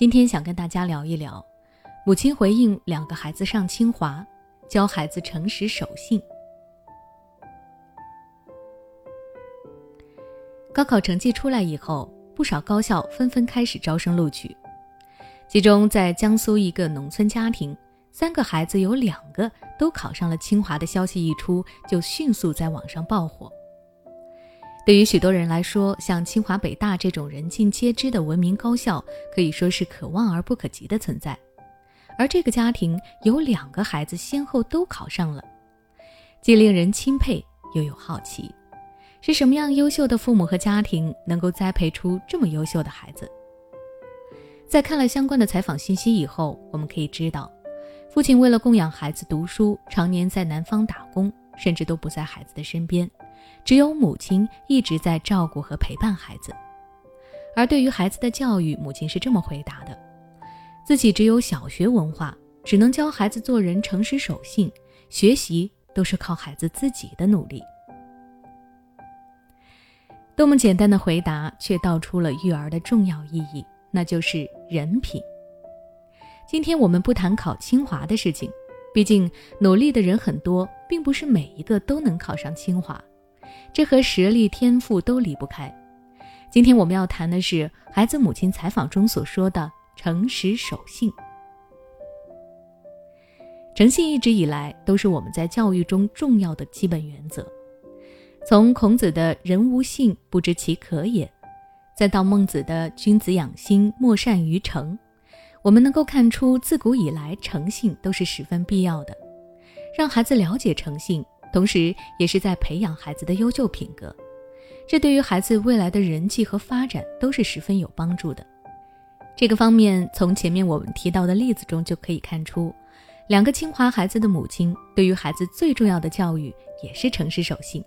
今天想跟大家聊一聊，母亲回应两个孩子上清华，教孩子诚实守信。高考成绩出来以后，不少高校纷纷开始招生录取。其中，在江苏一个农村家庭，三个孩子有两个都考上了清华的消息一出，就迅速在网上爆火。对于许多人来说，像清华、北大这种人尽皆知的文明高校，可以说是可望而不可及的存在。而这个家庭有两个孩子先后都考上了，既令人钦佩又有好奇。是什么样优秀的父母和家庭能够栽培出这么优秀的孩子？在看了相关的采访信息以后，我们可以知道，父亲为了供养孩子读书，常年在南方打工，甚至都不在孩子的身边，只有母亲一直在照顾和陪伴孩子。而对于孩子的教育，母亲是这么回答的：自己只有小学文化，只能教孩子做人诚实守信，学习都是靠孩子自己的努力。多么简单的回答，却道出了育儿的重要意义，那就是人品。今天我们不谈考清华的事情，毕竟努力的人很多，并不是每一个都能考上清华，这和实力、天赋都离不开。今天我们要谈的是孩子母亲采访中所说的诚实守信。诚信一直以来都是我们在教育中重要的基本原则。从孔子的人无信，不知其可也，再到孟子的君子养心，莫善于诚，我们能够看出，自古以来诚信都是十分必要的。让孩子了解诚信，同时也是在培养孩子的优秀品格，这对于孩子未来的人际和发展都是十分有帮助的。这个方面，从前面我们提到的例子中就可以看出，两个清华孩子的母亲对于孩子最重要的教育也是诚实守信。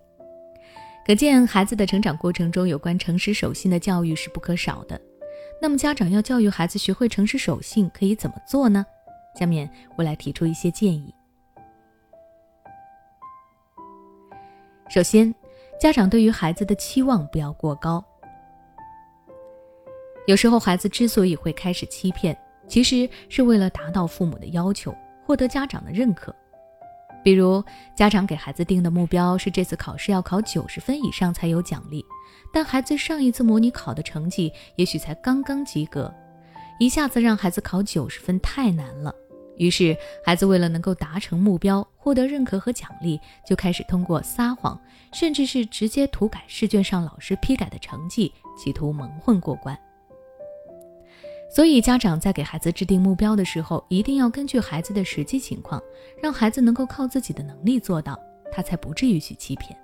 可见，孩子的成长过程中，有关诚实守信的教育是不可少的。那么，家长要教育孩子学会诚实守信，可以怎么做呢？下面我来提出一些建议。首先，家长对于孩子的期望不要过高。有时候，孩子之所以会开始欺骗，其实是为了达到父母的要求，获得家长的认可。比如，家长给孩子定的目标是这次考试要考九十分以上才有奖励，但孩子上一次模拟考的成绩也许才刚刚及格，一下子让孩子考九十分太难了。于是，孩子为了能够达成目标，获得认可和奖励，就开始通过撒谎，甚至是直接涂改试卷上老师批改的成绩，企图蒙混过关。所以，家长在给孩子制定目标的时候，一定要根据孩子的实际情况，让孩子能够靠自己的能力做到，他才不至于去欺骗。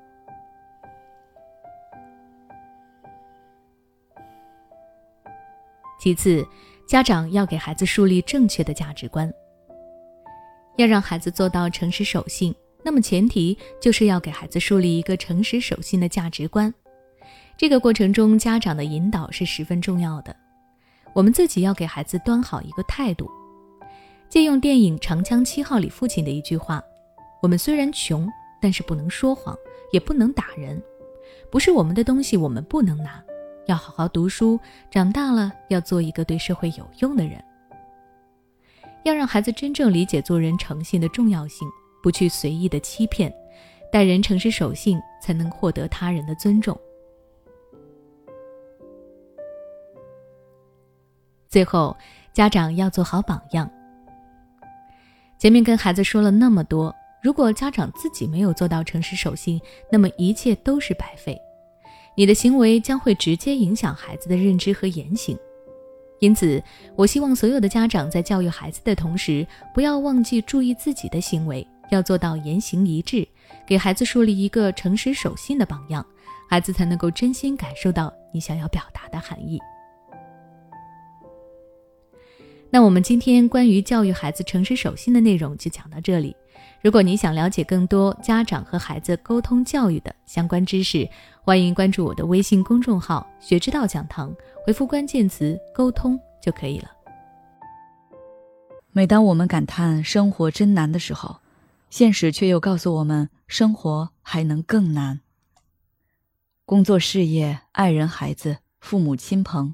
其次，家长要给孩子树立正确的价值观。要让孩子做到诚实守信，那么前提就是要给孩子树立一个诚实守信的价值观。这个过程中，家长的引导是十分重要的。我们自己要给孩子端好一个态度，借用电影《长江七号》里父亲的一句话：“我们虽然穷，但是不能说谎，也不能打人。不是我们的东西，我们不能拿。要好好读书，长大了要做一个对社会有用的人。要让孩子真正理解做人诚信的重要性，不去随意的欺骗，待人诚实守信，才能获得他人的尊重。”最后，家长要做好榜样。前面跟孩子说了那么多，如果家长自己没有做到诚实守信，那么一切都是白费。你的行为将会直接影响孩子的认知和言行。因此，我希望所有的家长在教育孩子的同时，不要忘记注意自己的行为，要做到言行一致，给孩子树立一个诚实守信的榜样，孩子才能够真心感受到你想要表达的含义。那我们今天关于教育孩子诚实守信的内容就讲到这里。如果你想了解更多家长和孩子沟通教育的相关知识，欢迎关注我的微信公众号“学之道讲堂”，回复关键词“沟通”就可以了。每当我们感叹生活真难的时候，现实却又告诉我们，生活还能更难。工作、事业、爱人、孩子、父母亲朋。